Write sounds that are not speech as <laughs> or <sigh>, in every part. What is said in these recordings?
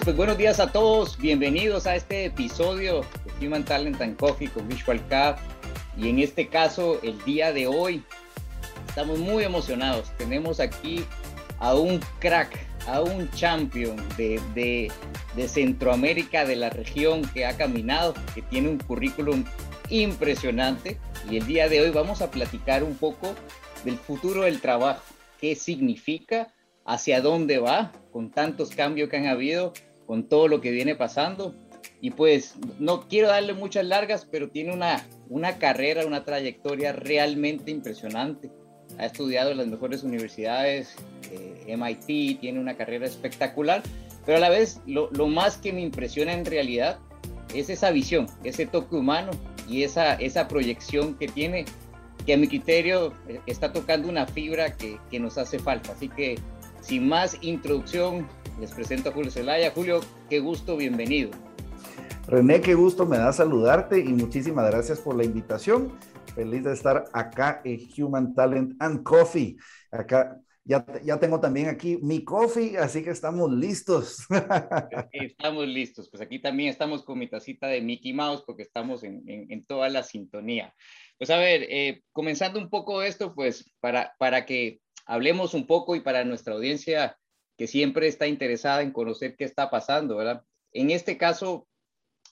Pues buenos días a todos. Bienvenidos a este episodio de Human Talent and Coffee con Visual Cup. Y en este caso, el día de hoy, estamos muy emocionados. Tenemos aquí a un crack, a un champion de, de, de Centroamérica, de la región que ha caminado, que tiene un currículum impresionante. Y el día de hoy vamos a platicar un poco del futuro del trabajo, qué significa, hacia dónde va, con tantos cambios que han habido, con todo lo que viene pasando. Y pues no quiero darle muchas largas, pero tiene una, una carrera, una trayectoria realmente impresionante. Ha estudiado en las mejores universidades, eh, MIT, tiene una carrera espectacular, pero a la vez lo, lo, más que me impresiona en realidad es esa visión, ese toque humano y esa, esa proyección que tiene, que a mi criterio eh, está tocando una fibra que, que nos hace falta. Así que sin más introducción, les presento a Julio Zelaya. Julio, qué gusto, bienvenido. René, qué gusto me da saludarte y muchísimas gracias por la invitación. Feliz de estar acá en Human Talent and Coffee. Acá ya, ya tengo también aquí mi coffee, así que estamos listos. <laughs> Estamos listos, pues aquí también estamos con mi tacita de Mickey Mouse porque estamos en, en, en toda la sintonía. Pues a ver, eh, comenzando un poco esto, pues para, para que hablemos un poco y para nuestra audiencia que siempre está interesada en conocer qué está pasando, ¿verdad? En este caso,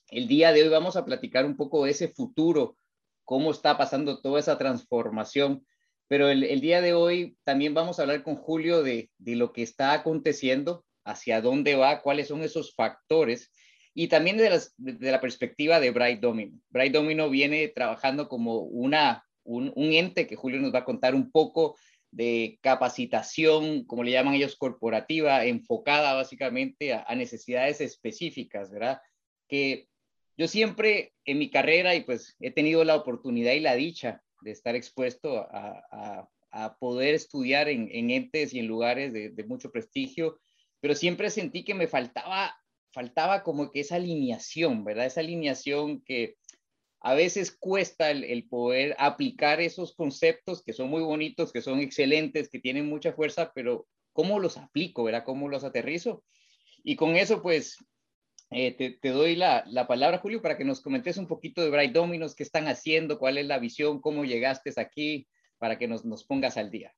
el día de hoy vamos a platicar un poco de ese futuro, cómo está pasando toda esa transformación, pero el, día de hoy también vamos a hablar con Julio de, de, lo que está aconteciendo, hacia dónde va, cuáles son esos factores y también de, las, de la perspectiva de Bright Domino. Bright Domino viene trabajando como una, un, un ente que Julio nos va a contar un poco de capacitación, como le llaman ellos, corporativa, enfocada básicamente a, necesidades específicas, ¿verdad? Que yo siempre en mi carrera, y pues he tenido la oportunidad y la dicha de estar expuesto a, a, a poder estudiar en, en, entes y en lugares de, de, mucho prestigio, pero siempre sentí que me faltaba, faltaba como que esa alineación, ¿verdad? Esa alineación que a veces cuesta el, poder aplicar esos conceptos que son muy bonitos, que son excelentes, que tienen mucha fuerza, pero ¿cómo los aplico, verdad? ¿Cómo los aterrizo? Y con eso, pues, eh, te, doy la, la, palabra, Julio, para que nos comentes un poquito de Bright Dominos, qué están haciendo, cuál es la visión, cómo llegaste aquí, para que nos, nos pongas al día.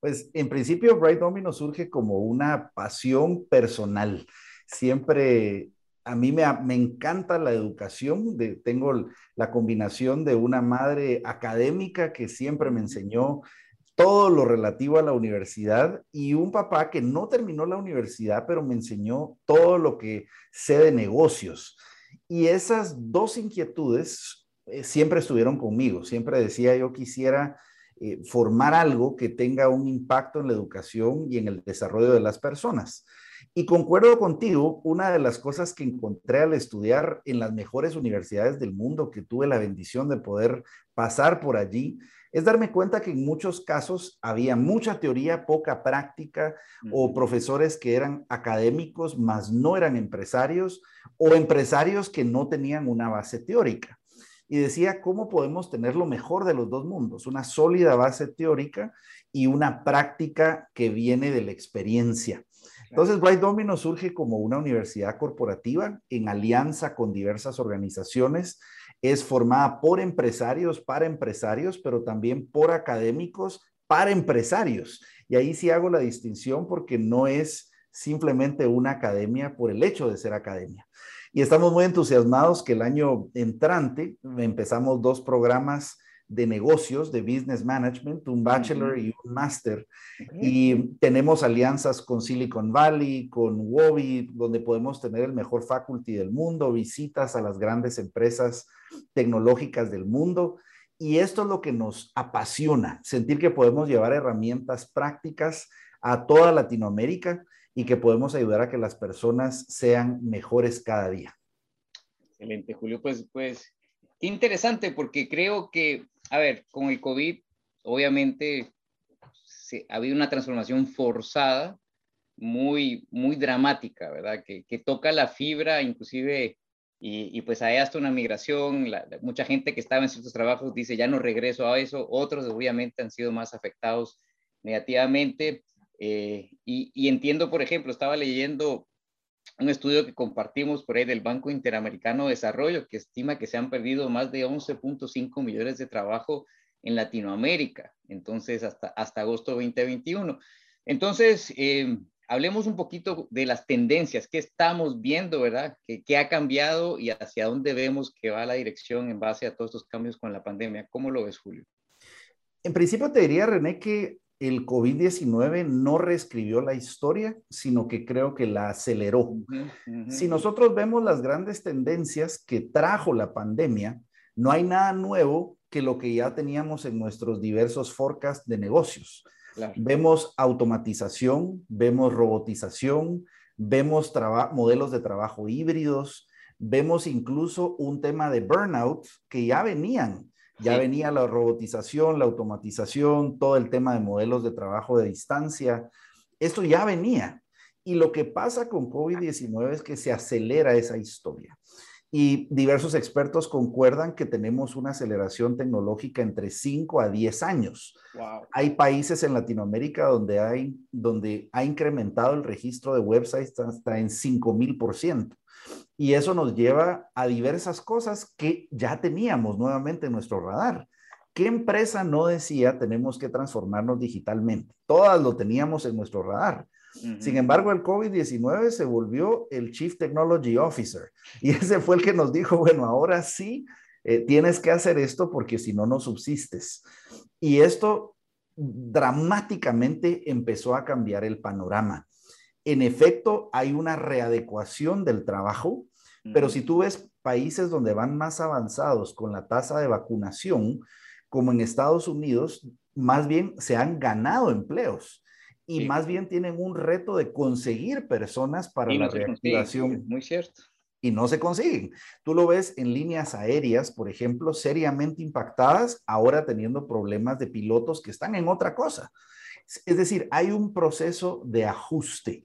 Pues, en principio, Bright Domino surge como una pasión personal. Siempre a mí me, me, encanta la educación, de, tengo la combinación de una madre académica que siempre me enseñó todo lo relativo a la universidad y un papá que no terminó la universidad, pero me enseñó todo lo que sé de negocios. Y esas dos inquietudes eh, siempre estuvieron conmigo, siempre decía yo quisiera eh, formar algo que tenga un impacto en la educación y en el desarrollo de las personas. Y concuerdo contigo, una de las cosas que encontré al estudiar en las mejores universidades del mundo, que tuve la bendición de poder pasar por allí, es darme cuenta que en muchos casos había mucha teoría, poca práctica, o profesores que eran académicos, mas no eran empresarios, o empresarios que no tenían una base teórica. Y decía, ¿cómo podemos tener lo mejor de los dos mundos? Una sólida base teórica y una práctica que viene de la experiencia. Entonces, Bright Domino surge como una universidad corporativa en alianza con diversas organizaciones. Es formada por empresarios, para empresarios, pero también por académicos, para empresarios. Y ahí sí hago la distinción porque no es simplemente una academia por el hecho de ser academia. Y estamos muy entusiasmados que el año entrante empezamos dos programas de negocios, de business management, un bachelor y un master. Y tenemos alianzas con Silicon Valley, con Wobi, donde podemos tener el mejor faculty del mundo, visitas a las grandes empresas tecnológicas del mundo. Y esto es lo que nos apasiona, sentir que podemos llevar herramientas prácticas a toda Latinoamérica y que podemos ayudar a que las personas sean mejores cada día. Excelente, Julio. Pues, pues, interesante porque creo que a ver, con el COVID, obviamente se, ha habido una transformación forzada, muy, muy dramática, ¿verdad? Que, toca la fibra, inclusive, y, pues hay hasta una migración, mucha gente que estaba en ciertos trabajos dice, ya no regreso a eso, otros obviamente han sido más afectados negativamente, eh, y, entiendo, por ejemplo, estaba leyendo un estudio que compartimos por ahí del Banco Interamericano de Desarrollo que estima que se han perdido más de 11.5 millones de trabajo en Latinoamérica, entonces hasta, hasta agosto 2021. Entonces, eh, hablemos un poquito de las tendencias, qué estamos viendo, ¿verdad? ¿Qué, ¿Qué, ha cambiado y hacia dónde vemos que va la dirección en base a todos estos cambios con la pandemia? ¿Cómo lo ves, Julio? En principio te diría, René, que el COVID-19 no reescribió la historia, sino que creo que la aceleró. Uh -huh, uh -huh. Si nosotros vemos las grandes tendencias que trajo la pandemia, no hay nada nuevo que lo que ya teníamos en nuestros diversos forecasts de negocios. Claro. Vemos automatización, vemos robotización, vemos modelos de trabajo híbridos, vemos incluso un tema de burnout que ya venían ya sí. venía la robotización, la automatización, todo el tema de modelos de trabajo de distancia. Esto ya venía. Y lo que pasa con COVID-19 es que se acelera esa historia. Y diversos expertos concuerdan que tenemos una aceleración tecnológica entre 5 a 10 años. Wow. Hay países en Latinoamérica donde, hay, donde ha incrementado el registro de websites hasta en 5000%. Y eso nos lleva a diversas cosas que ya teníamos nuevamente en nuestro radar. ¿Qué empresa no decía tenemos que transformarnos digitalmente? Todas lo teníamos en nuestro radar. Uh -huh. Sin embargo, el COVID-19 se volvió el Chief Technology Officer y ese fue el que nos dijo, bueno, ahora sí eh, tienes que hacer esto porque si no, no subsistes. Y esto dramáticamente empezó a cambiar el panorama en efecto hay una readecuación del trabajo, pero si tú ves países donde van más avanzados con la tasa de vacunación, como en Estados Unidos, más bien se han ganado empleos y sí. más bien tienen un reto de conseguir personas para y la no reactivación. Muy cierto. Y no se consiguen. Tú lo ves en líneas aéreas, por ejemplo, seriamente impactadas, ahora teniendo problemas de pilotos que están en otra cosa. Es decir, hay un proceso de ajuste,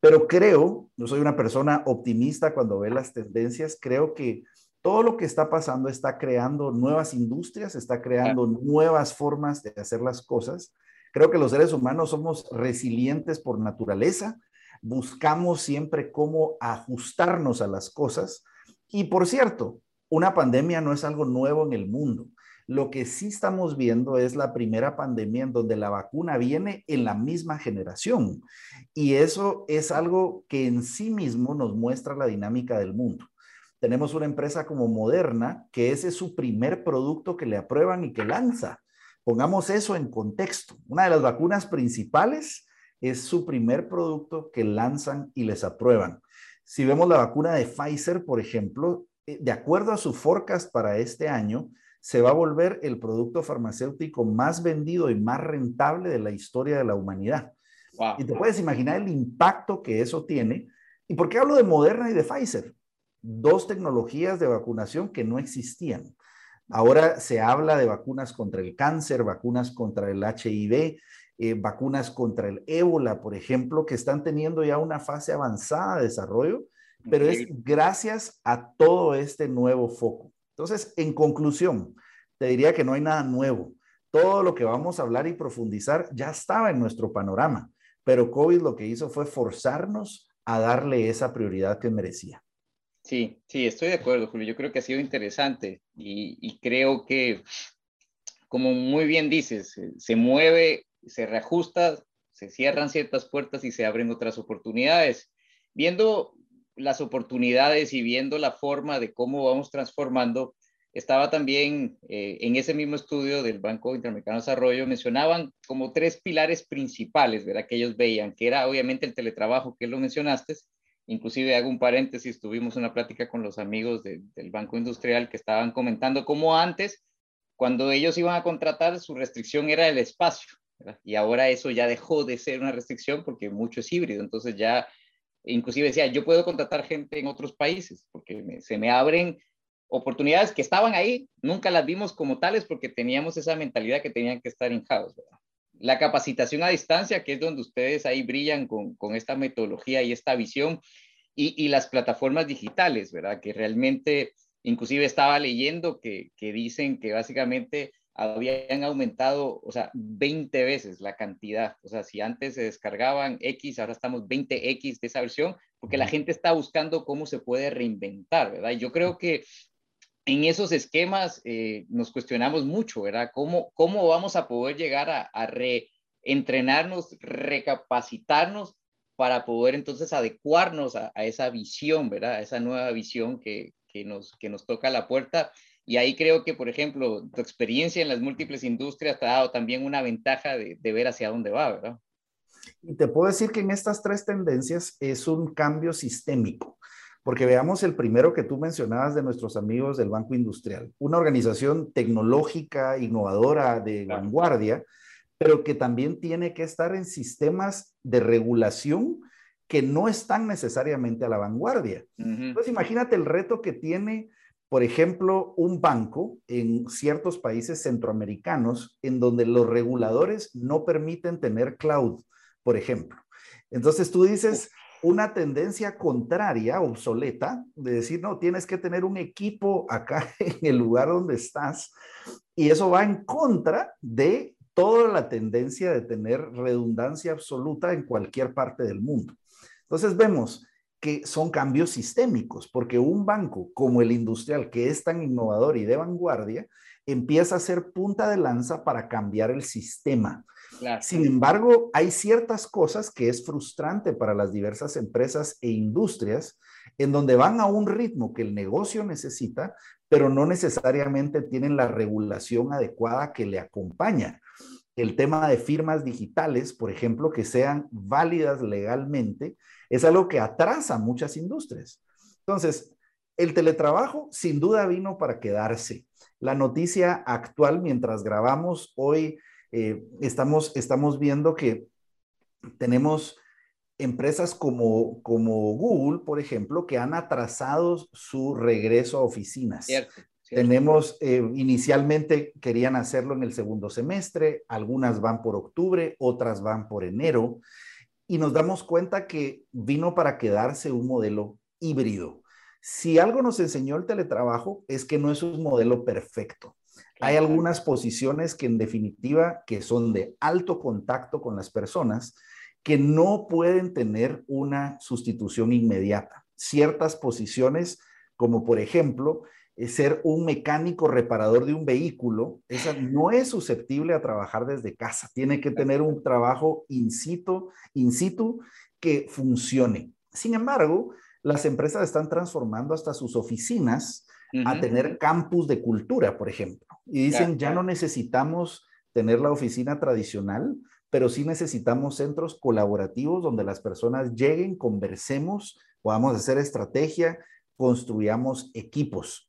pero creo, yo soy una persona optimista cuando ve las tendencias, creo que todo lo que está pasando está creando nuevas industrias, está creando nuevas formas de hacer las cosas. Creo que los seres humanos somos resilientes por naturaleza, buscamos siempre cómo ajustarnos a las cosas. Y por cierto, una pandemia no es algo nuevo en el mundo. Lo que sí estamos viendo es la primera pandemia en donde la vacuna viene en la misma generación. Y eso es algo que en sí mismo nos muestra la dinámica del mundo. Tenemos una empresa como Moderna, que ese es su primer producto que le aprueban y que lanza. Pongamos eso en contexto. Una de las vacunas principales es su primer producto que lanzan y les aprueban. Si vemos la vacuna de Pfizer, por ejemplo, eh, de acuerdo a su forecast para este año, se va a volver el producto farmacéutico más vendido y más rentable de la historia de la humanidad. Wow. Y te puedes imaginar el impacto que eso tiene. ¿Y por qué hablo de Moderna y de Pfizer? Dos tecnologías de vacunación que no existían. Ahora se habla de vacunas contra el cáncer, vacunas contra el HIV, eh, vacunas contra el ébola, por ejemplo, que están teniendo ya una fase avanzada de desarrollo, pero es gracias a todo este nuevo foco. Entonces, en conclusión, te diría que no hay nada nuevo. Todo lo que vamos a hablar y profundizar ya estaba en nuestro panorama, pero COVID lo que hizo fue forzarnos a darle esa prioridad que merecía. Sí, sí, estoy de acuerdo, Julio. Yo creo que ha sido interesante y, creo que, como muy bien dices, se, se mueve, se reajusta, se cierran ciertas puertas y se abren otras oportunidades. Viendo las oportunidades y viendo la forma de cómo vamos transformando, estaba también eh, en ese mismo estudio del Banco Interamericano de Desarrollo, mencionaban como tres pilares principales, ¿verdad? Que ellos veían, que era obviamente el teletrabajo, que lo mencionaste, inclusive hago un paréntesis, tuvimos una plática con los amigos de, del Banco Industrial que estaban comentando cómo antes, cuando ellos iban a contratar, su restricción era el espacio. Y ahora eso ya dejó de ser una restricción porque mucho es híbrido, entonces ya inclusive decía, yo puedo contratar gente en otros países porque se me abren oportunidades que estaban ahí, nunca las vimos como tales porque teníamos esa mentalidad que tenían que estar en house. ¿verdad? La capacitación a distancia, que es donde ustedes ahí brillan con, con esta metodología y esta visión, y, y, las plataformas digitales, ¿verdad? Que realmente, inclusive estaba leyendo que, que dicen que básicamente habían aumentado, o sea, 20 veces la cantidad. O sea, si antes se descargaban X, ahora estamos 20X de esa versión, porque la gente está buscando cómo se puede reinventar, ¿verdad? Yo creo que en esos esquemas eh, nos cuestionamos mucho, ¿verdad? ¿Cómo, ¿Cómo vamos a poder llegar a, a reentrenarnos, recapacitarnos para poder entonces adecuarnos a, esa visión, ¿verdad? A esa nueva visión que, que, nos, que nos toca la puerta. Y ahí creo que, por ejemplo, tu experiencia en las múltiples industrias te ha dado también una ventaja de, de ver hacia dónde va, ¿verdad? Y te puedo decir que en estas tres tendencias es un cambio sistémico. Porque veamos el primero que tú mencionabas de nuestros amigos del Banco Industrial, una organización tecnológica, innovadora, de vanguardia, pero que también tiene que estar en sistemas de regulación que no están necesariamente a la vanguardia. Entonces, imagínate el reto que tiene, por ejemplo, un banco en ciertos países centroamericanos en donde los reguladores no permiten tener cloud, por ejemplo. Entonces tú dices, una tendencia contraria, obsoleta, de decir, no, tienes que tener un equipo acá <laughs> en el lugar donde estás. Y eso va en contra de toda la tendencia de tener redundancia absoluta en cualquier parte del mundo. Entonces vemos que son cambios sistémicos, porque un banco como el industrial, que es tan innovador y de vanguardia, empieza a ser punta de lanza para cambiar el sistema. Sin embargo, hay ciertas cosas que es frustrante para las diversas empresas e industrias en donde van a un ritmo que el negocio necesita, pero no necesariamente tienen la regulación adecuada que le acompaña. El tema de firmas digitales, por ejemplo, que sean válidas legalmente, es algo que atrasa muchas industrias. Entonces, el teletrabajo sin duda vino para quedarse. La noticia actual, mientras grabamos hoy, eh, estamos, estamos viendo que tenemos empresas como, como Google, por ejemplo, que han atrasado su regreso a oficinas. Tenemos, eh, inicialmente querían hacerlo en el segundo semestre, algunas van por octubre, otras van por enero, y nos damos cuenta que vino para quedarse un modelo híbrido. Si algo nos enseñó el teletrabajo es que no es un modelo perfecto. Hay algunas posiciones que en definitiva que son de alto contacto con las personas que no pueden tener una sustitución inmediata. Ciertas posiciones, como por ejemplo, eh, ser un mecánico reparador de un vehículo, esa no es susceptible a trabajar desde casa. Tiene que tener un trabajo in situ, in situ que funcione. Sin embargo, las empresas están transformando hasta sus oficinas a tener campus de cultura, por ejemplo. Y dicen, ya no necesitamos tener la oficina tradicional, pero sí necesitamos centros colaborativos donde las personas lleguen, conversemos, podamos hacer estrategia, construyamos equipos.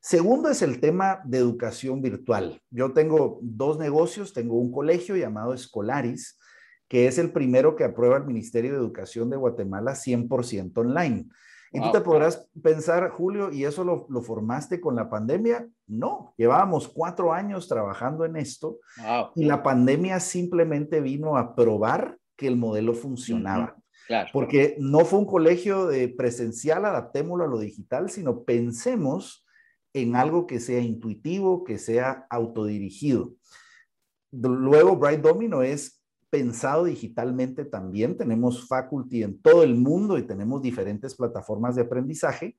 Segundo es el tema de educación virtual. Yo tengo dos negocios, tengo un colegio llamado Escolaris, que es el primero que aprueba el Ministerio de Educación de Guatemala 100% online. Y tú te podrás pensar, Julio, ¿y eso lo, formaste con la pandemia? No, llevábamos cuatro años trabajando en esto y la pandemia simplemente vino a probar que el modelo funcionaba. Porque no fue un colegio de presencial, adaptémoslo a lo digital, sino pensemos en algo que sea intuitivo, que sea autodirigido. Luego, Bright Domino es pensado digitalmente también. Tenemos faculty en todo el mundo y tenemos diferentes plataformas de aprendizaje.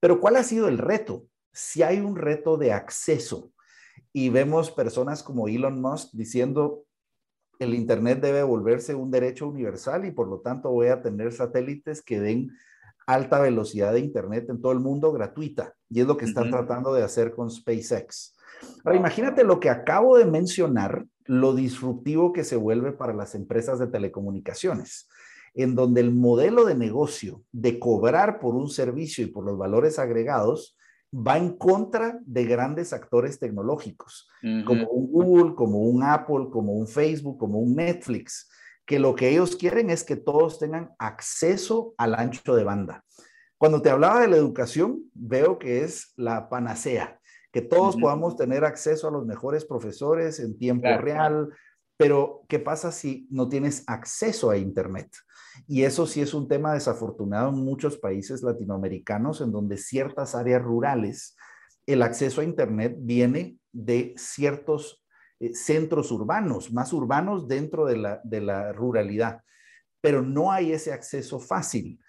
Pero ¿cuál ha sido el reto? Si hay un reto de acceso y vemos personas como Elon Musk diciendo el Internet debe volverse un derecho universal y por lo tanto voy a tener satélites que den alta velocidad de Internet en todo el mundo gratuita. Y es lo que están tratando de hacer con SpaceX. Ahora, imagínate lo que acabo de mencionar lo disruptivo que se vuelve para las empresas de telecomunicaciones, en donde el modelo de negocio de cobrar por un servicio y por los valores agregados va en contra de grandes actores tecnológicos, como un Google, como un Apple, como un Facebook, como un Netflix, que lo que ellos quieren es que todos tengan acceso al ancho de banda. Cuando te hablaba de la educación, veo que es la panacea que todos podamos tener acceso a los mejores profesores en tiempo real, pero ¿qué pasa si no tienes acceso a Internet? Y eso sí es un tema desafortunado en muchos países latinoamericanos, en donde ciertas áreas rurales, el acceso a Internet viene de ciertos eh, centros urbanos, más urbanos dentro de la, de la ruralidad, pero no hay ese acceso fácil.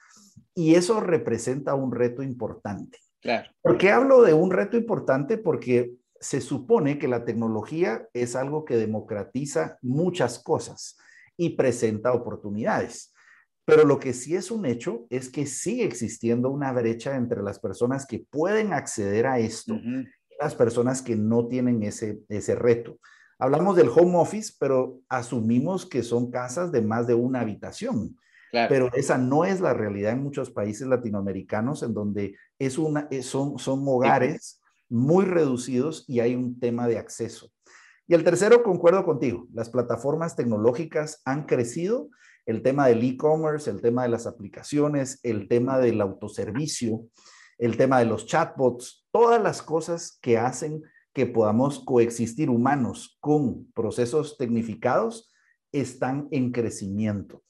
Y eso representa un reto importante. Claro. ¿Por qué hablo de un reto importante? Porque se supone que la tecnología es algo que democratiza muchas cosas y presenta oportunidades. Pero lo que sí es un hecho es que sigue existiendo una brecha entre las personas que pueden acceder a esto y las personas que no tienen ese, ese reto. Hablamos del home office, pero asumimos que son casas de más de una habitación. Pero esa no es la realidad en muchos países latinoamericanos en donde es una, son, son hogares muy reducidos y hay un tema de acceso. Y el tercero, concuerdo contigo, las plataformas tecnológicas han crecido, el tema del e-commerce, el tema de las aplicaciones, el tema del autoservicio, el tema de los chatbots, todas las cosas que hacen que podamos coexistir humanos con procesos tecnificados están en crecimiento.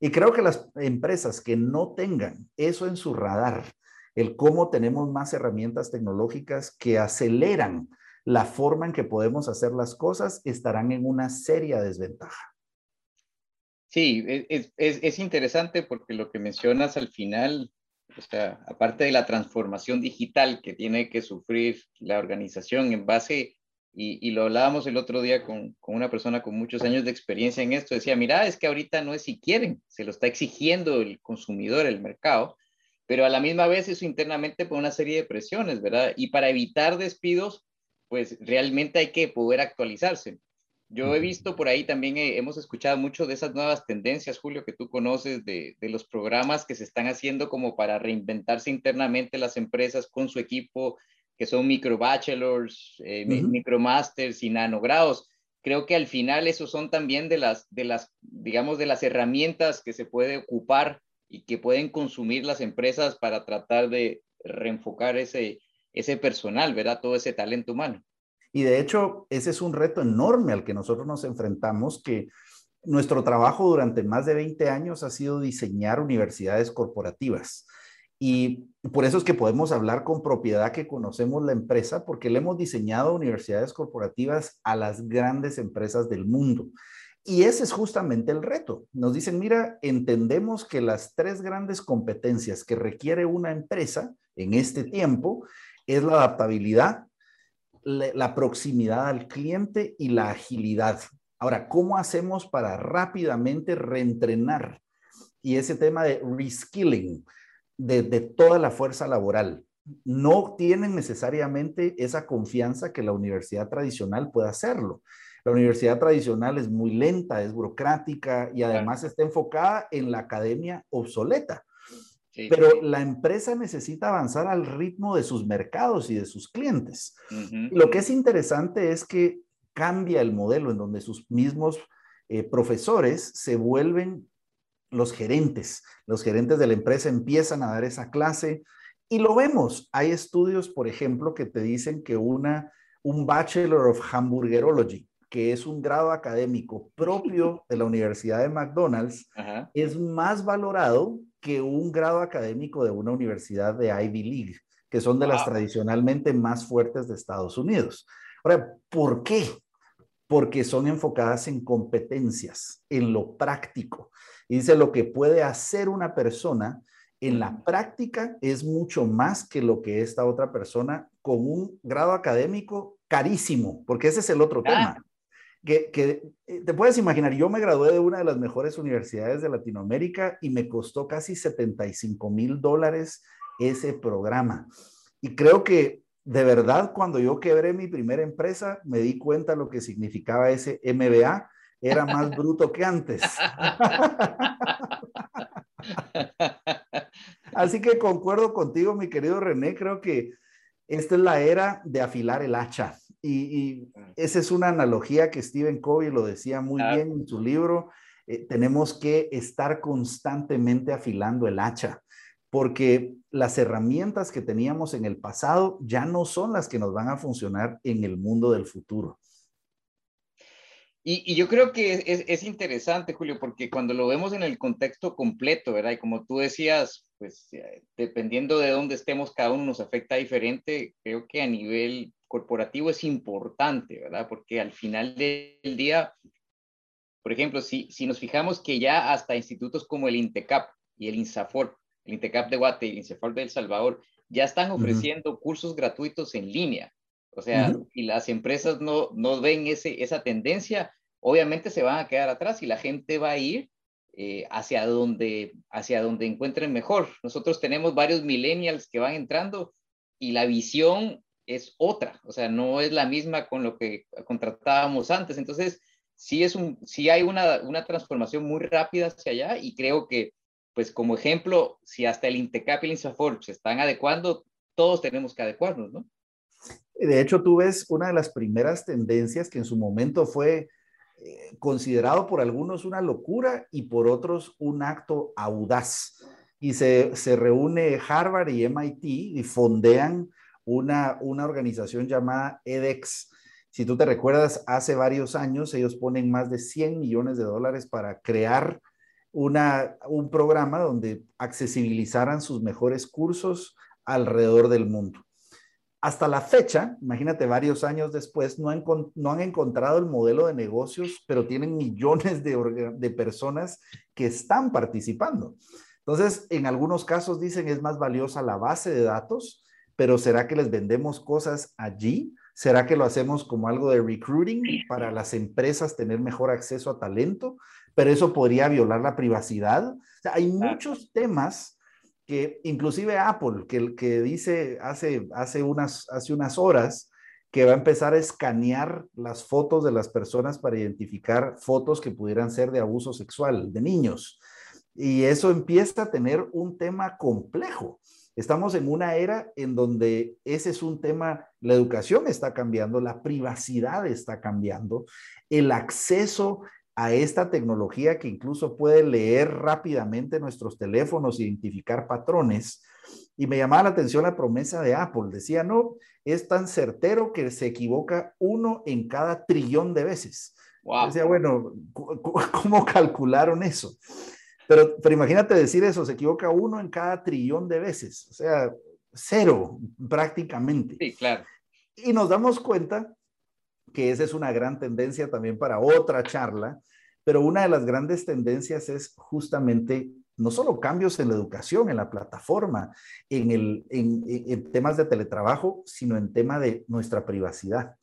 Y creo que las empresas que no tengan eso en su radar, el cómo tenemos más herramientas tecnológicas que aceleran la forma en que podemos hacer las cosas, estarán en una seria desventaja. Sí, es, es, es interesante porque lo que mencionas al final, o sea, aparte de la transformación digital que tiene que sufrir la organización en base y, lo hablábamos el otro día con, con, una persona con muchos años de experiencia en esto. Decía, mira, es que ahorita no es si quieren, se lo está exigiendo el consumidor, el mercado, pero a la misma vez eso internamente por una serie de presiones, ¿verdad? Y para evitar despidos, pues realmente hay que poder actualizarse. Yo he visto por ahí también, eh, hemos escuchado mucho de esas nuevas tendencias, Julio, que tú conoces, de, de, los programas que se están haciendo como para reinventarse internamente las empresas con su equipo que son micro bachelors, eh, micro masters y nanogrados. Creo que al final esos son también de las, de las, digamos, de las herramientas que se puede ocupar y que pueden consumir las empresas para tratar de reenfocar ese, ese personal, ¿verdad? Todo ese talento humano. Y de hecho, ese es un reto enorme al que nosotros nos enfrentamos, que nuestro trabajo durante más de 20 años ha sido diseñar universidades corporativas. Y por eso es que podemos hablar con propiedad que conocemos la empresa, porque le hemos diseñado universidades corporativas a las grandes empresas del mundo. Y ese es justamente el reto. Nos dicen, mira, entendemos que las tres grandes competencias que requiere una empresa en este tiempo es la adaptabilidad, la proximidad al cliente y la agilidad. Ahora, ¿cómo hacemos para rápidamente reentrenar? Y ese tema de reskilling, de, toda la fuerza laboral. No tienen necesariamente esa confianza que la universidad tradicional pueda hacerlo. La universidad tradicional es muy lenta, es burocrática y además está enfocada en la academia obsoleta. Pero la empresa necesita avanzar al ritmo de sus mercados y de sus clientes. Lo que es interesante es que cambia el modelo en donde sus mismos eh, profesores se vuelven los gerentes, los gerentes de la empresa empiezan a dar esa clase y lo vemos. Hay estudios, por ejemplo, que te dicen que una, un Bachelor of Hamburgerology, que es un grado académico propio de la Universidad de McDonald's, es más valorado que un grado académico de una universidad de Ivy League, que son de las tradicionalmente más fuertes de Estados Unidos. Ahora, ¿por qué? Porque son enfocadas en competencias, en lo práctico. Y dice, lo que puede hacer una persona en la práctica es mucho más que lo que esta otra persona con un grado académico carísimo, porque ese es el otro tema. Que, que, eh, te puedes imaginar, yo me gradué de una de las mejores universidades de Latinoamérica y me costó casi 75 mil dólares ese programa. Y creo que de verdad, cuando yo quebré mi primera empresa, me di cuenta lo que significaba ese MBA era más bruto que antes. Así que concuerdo contigo, mi querido René, creo que esta es la era de afilar el hacha. Y, esa es una analogía que Stephen Covey lo decía muy bien en su libro. Eh, tenemos que estar constantemente afilando el hacha, porque las herramientas que teníamos en el pasado ya no son las que nos van a funcionar en el mundo del futuro. Y, yo creo que es, interesante, Julio, porque cuando lo vemos en el contexto completo, ¿verdad? Y como tú decías, pues eh, dependiendo de dónde estemos, cada uno nos afecta diferente. Creo que a nivel corporativo es importante, ¿verdad? Porque al final del día, por ejemplo, si, si nos fijamos que ya hasta institutos como el INTECAP y el INSAFOR el INTECAP de Guate y el INCEFAL de El Salvador, ya están ofreciendo cursos gratuitos en línea. O sea, y las empresas no, no ven ese, esa tendencia, obviamente se van a quedar atrás y la gente va a ir eh, hacia, donde, hacia donde encuentren mejor. Nosotros tenemos varios millennials que van entrando y la visión es otra, o sea, no es la misma con lo que contratábamos antes. Entonces, sí, es un, sí hay una, una transformación muy rápida hacia allá y creo que, pues como ejemplo, si hasta el Intecap y el Insafor se están adecuando, todos tenemos que adecuarnos, ¿no? De hecho, tú ves una de las primeras tendencias que en su momento fue eh, considerado por algunos una locura y por otros un acto audaz. Y se, se reúne Harvard y MIT y fondean una, una organización llamada edX. Si tú te recuerdas, hace varios años ellos ponen más de 100 millones de dólares para crear una, un programa donde accesibilizaran sus mejores cursos alrededor del mundo hasta la fecha, imagínate varios años después, no han, no han encontrado el modelo de negocios, pero tienen millones de, de, personas que están participando. Entonces, en algunos casos dicen es más valiosa la base de datos, pero ¿será que les vendemos cosas allí? ¿Será que lo hacemos como algo de recruiting para las empresas tener mejor acceso a talento? Pero eso podría violar la privacidad. O sea, hay muchos temas que inclusive Apple, que, que dice hace, hace, unas, hace unas horas que va a empezar a escanear las fotos de las personas para identificar fotos que pudieran ser de abuso sexual de niños. Y eso empieza a tener un tema complejo. Estamos en una era en donde ese es un tema, la educación está cambiando, la privacidad está cambiando, el acceso a esta tecnología que incluso puede leer rápidamente nuestros teléfonos, identificar patrones. Y me llamaba la atención la promesa de Apple. Decía, no, es tan certero que se equivoca uno en cada trillón de veces. Decía, bueno, ¿cómo calcularon eso? Pero, pero imagínate decir eso, se equivoca uno en cada trillón de veces. O sea, cero prácticamente. Sí, claro. Y nos damos cuenta que esa es una gran tendencia también para otra charla, pero una de las grandes tendencias es justamente no solo cambios en la educación, en la plataforma, en, el, en, temas de teletrabajo, sino en tema de nuestra privacidad.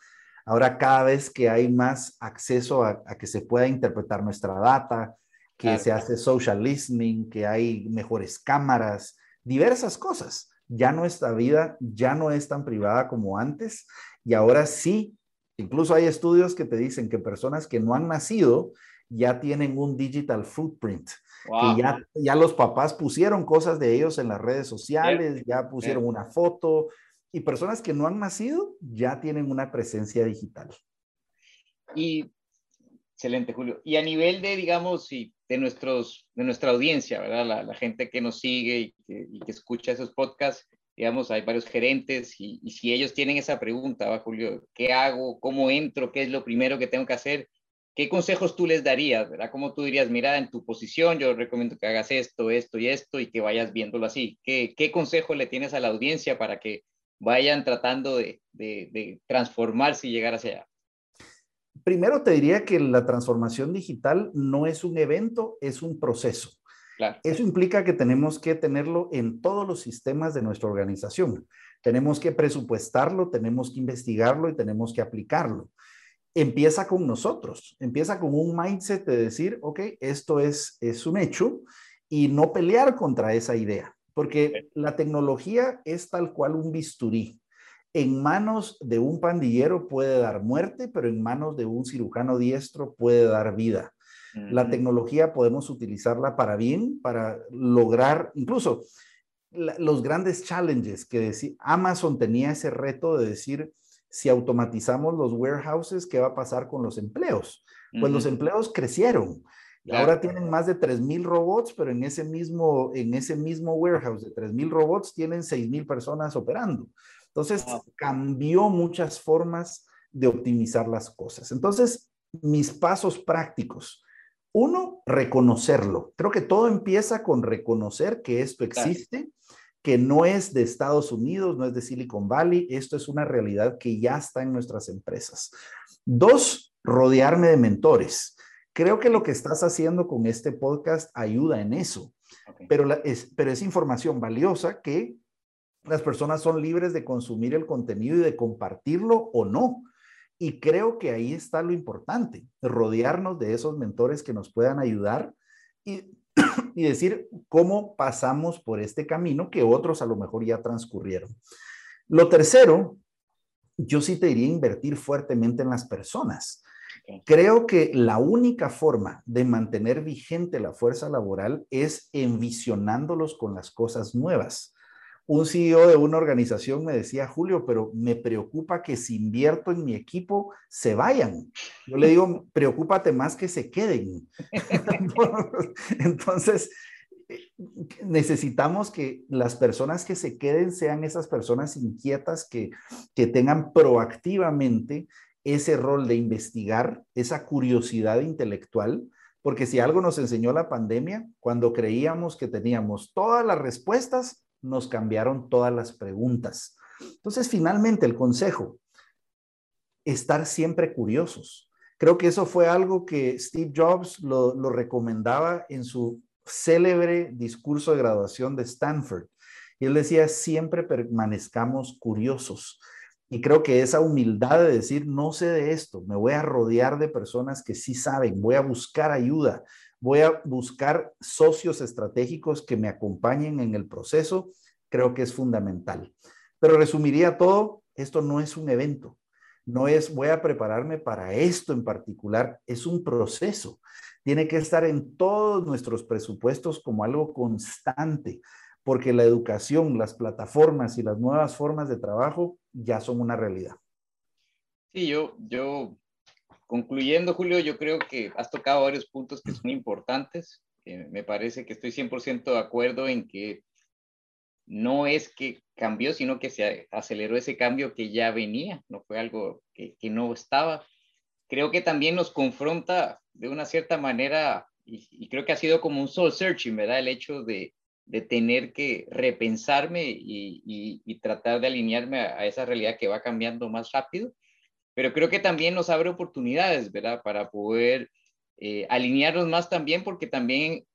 Ahora cada vez que hay más acceso a, que se pueda interpretar nuestra data, que se hace social listening, que hay mejores cámaras, diversas cosas. Ya nuestra vida ya no es tan privada como antes y ahora sí Incluso hay estudios que te dicen que personas que no han nacido ya tienen un digital footprint, que ya, ya los papás pusieron cosas de ellos en las redes sociales, ya pusieron una foto, y personas que no han nacido ya tienen una presencia digital. Y, excelente, Julio. Y a nivel de, digamos, de, nuestros, de nuestra audiencia, ¿verdad? La, gente que nos sigue y que, y que escucha esos podcasts, digamos, hay varios gerentes y, si ellos tienen esa pregunta, ¿va, Julio? ¿Qué hago? ¿Cómo entro? ¿Qué es lo primero que tengo que hacer? ¿Qué consejos tú les darías? ¿verdad? ¿Cómo tú dirías, mira, en tu posición yo recomiendo que hagas esto, esto y esto y que vayas viéndolo así? ¿Qué, qué consejo le tienes a la audiencia para que vayan tratando de, de, de transformarse y llegar hacia allá? Primero te diría que la transformación digital no es un evento, es un proceso. Eso implica que tenemos que tenerlo en todos los sistemas de nuestra organización. Tenemos que presupuestarlo, tenemos que investigarlo y tenemos que aplicarlo. Empieza con nosotros, empieza con un mindset de decir, ok, esto es, es un hecho y no pelear contra esa idea, porque la tecnología es tal cual un bisturí. En manos de un pandillero puede dar muerte, pero en manos de un cirujano diestro puede dar vida. La tecnología podemos utilizarla para bien, para lograr incluso los grandes challenges que decir, Amazon tenía ese reto de decir, si automatizamos los warehouses, ¿qué va a pasar con los empleos? Pues los empleos crecieron. Ahora tienen más de 3.000 robots, pero en ese mismo, en ese mismo warehouse de 3.000 robots tienen 6.000 personas operando. Entonces, cambió muchas formas de optimizar las cosas. Entonces, mis pasos prácticos. Uno, reconocerlo. Creo que todo empieza con reconocer que esto existe, que no es de Estados Unidos, no es de Silicon Valley, esto es una realidad que ya está en nuestras empresas. Dos, rodearme de mentores. Creo que lo que estás haciendo con este podcast ayuda en eso. pero, es, pero es información valiosa que las personas son libres de consumir el contenido y de compartirlo o no. Y creo que ahí está lo importante, rodearnos de esos mentores que nos puedan ayudar y, <clears throat> y decir cómo pasamos por este camino que otros a lo mejor ya transcurrieron. Lo tercero, yo sí te diría invertir fuertemente en las personas. Creo que la única forma de mantener vigente la fuerza laboral es envisionándolos con las cosas nuevas un CEO de una organización me decía, Julio, pero me preocupa que si invierto en mi equipo, se vayan. Yo le digo, preocúpate más que se queden. <laughs> Entonces, necesitamos que las personas que se queden sean esas personas inquietas que, que tengan proactivamente ese rol de investigar, esa curiosidad intelectual, porque si algo nos enseñó la pandemia, cuando creíamos que teníamos todas las respuestas, nos cambiaron todas las preguntas. Entonces, finalmente, el consejo, estar siempre curiosos. Creo que eso fue algo que Steve Jobs lo, recomendaba en su célebre discurso de graduación de Stanford. Y él decía, siempre permanezcamos curiosos. Y creo que esa humildad de decir, no sé de esto, me voy a rodear de personas que sí saben, voy a buscar ayuda, voy a buscar socios estratégicos que me acompañen en el proceso, creo que es fundamental. Pero resumiría todo, esto no es un evento, no es voy a prepararme para esto en particular, es un proceso. Tiene que estar en todos nuestros presupuestos como algo constante, porque la educación, las plataformas y las nuevas formas de trabajo ya son una realidad. Sí, yo, yo Concluyendo, Julio, yo creo que has tocado varios puntos que son importantes. me parece que estoy 100% de acuerdo en que no es que cambió, sino que se aceleró ese cambio que ya venía, no fue algo que, no estaba. Creo que también nos confronta de una cierta manera, y, creo que ha sido como un soul searching, ¿verdad? El hecho de, tener que repensarme y, tratar de alinearme a, esa realidad que va cambiando más rápido pero creo que también nos abre oportunidades, ¿verdad? Para poder eh, alinearnos más también, porque también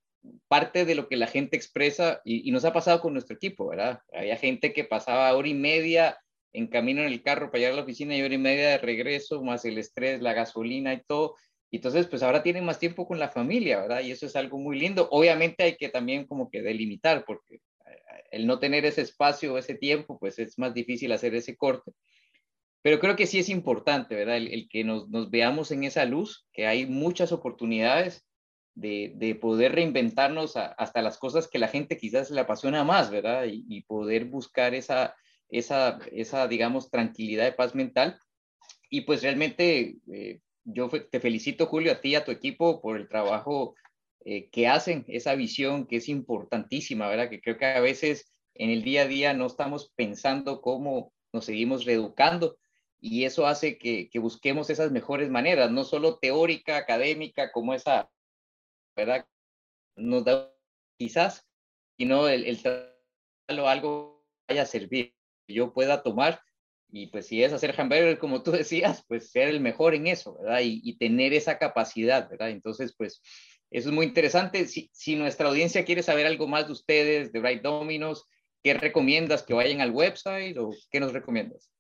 parte de lo que la gente expresa, y, nos ha pasado con nuestro equipo, ¿verdad? Había gente que pasaba hora y media en camino en el carro para llegar a la oficina y hora y media de regreso, más el estrés, la gasolina y todo. Y entonces, pues ahora tienen más tiempo con la familia, ¿verdad? Y eso es algo muy lindo. Obviamente hay que también como que delimitar, porque eh, el no tener ese espacio, ese tiempo, pues es más difícil hacer ese corte. Pero creo que sí es importante, ¿verdad? El, que nos, veamos en esa luz, que hay muchas oportunidades de, poder reinventarnos hasta las cosas que la gente quizás le apasiona más, ¿verdad? Y, poder buscar esa, esa, esa, digamos, tranquilidad de paz mental. Y pues realmente eh, yo te felicito, Julio, a ti y a tu equipo por el trabajo eh, que hacen, esa visión que es importantísima, ¿verdad? Que creo que a veces en el día a día no estamos pensando cómo nos seguimos reeducando y eso hace que, busquemos esas mejores maneras, no solo teórica, académica, como esa, ¿verdad? Nos da quizás, sino el, el algo vaya a servir, que yo pueda tomar y pues si es hacer hamburger como tú decías, pues ser el mejor en eso, ¿verdad? Y, tener esa capacidad, ¿verdad? Entonces, pues eso es muy interesante. Si, si nuestra audiencia quiere saber algo más de ustedes, de Bright Dominos, ¿Qué recomiendas? ¿Que vayan al website o qué nos recomiendas?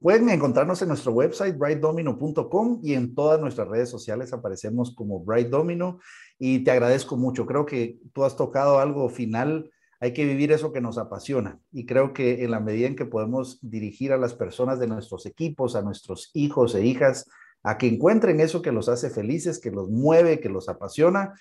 pueden encontrarnos en nuestro website, brightdomino.com y en todas nuestras redes sociales aparecemos como Bright Domino y te agradezco mucho. Creo que tú has tocado algo final. Hay que vivir eso que nos apasiona y creo que en la medida en que podemos dirigir a las personas de nuestros equipos, a nuestros hijos e hijas, a que encuentren eso que los hace felices, que los mueve, que los apasiona,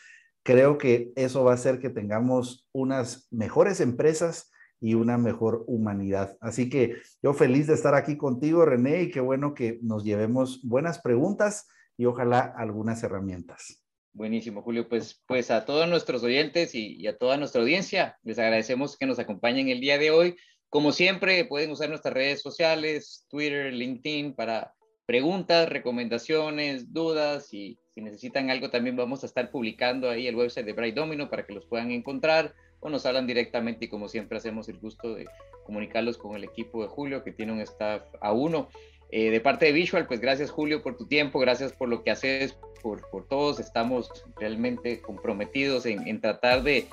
creo que eso va a hacer que tengamos unas mejores empresas y una mejor humanidad. Así que yo feliz de estar aquí contigo, René, y qué bueno que nos llevemos buenas preguntas y ojalá algunas herramientas. Buenísimo, Julio. Pues, pues a todos nuestros oyentes y, a toda nuestra audiencia, les agradecemos que nos acompañen el día de hoy. Como siempre, pueden usar nuestras redes sociales, Twitter, LinkedIn, para preguntas, recomendaciones, dudas y si necesitan algo también vamos a estar publicando ahí el website de Bright Domino para que los puedan encontrar o nos hablan directamente y como siempre hacemos el gusto de comunicarlos con el equipo de Julio que tiene un staff a uno. Eh, de parte de Visual, pues gracias Julio por tu tiempo, gracias por lo que haces, por, por todos. Estamos realmente comprometidos en, en, tratar de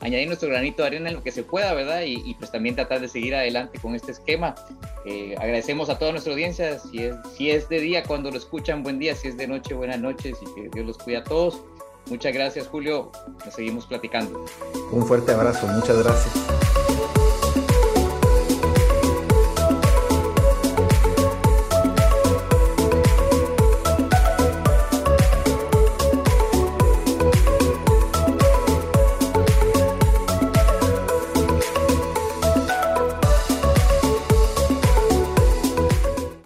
añadir nuestro granito de arena en lo que se pueda, ¿verdad? Y, pues también tratar de seguir adelante con este esquema. Eh, agradecemos a toda nuestra audiencia, si es, si es de día cuando lo escuchan, buen día, si es de noche, buenas noches y que Dios los cuida a todos. Muchas gracias, Julio. Nos seguimos platicando. Un fuerte abrazo. Muchas gracias.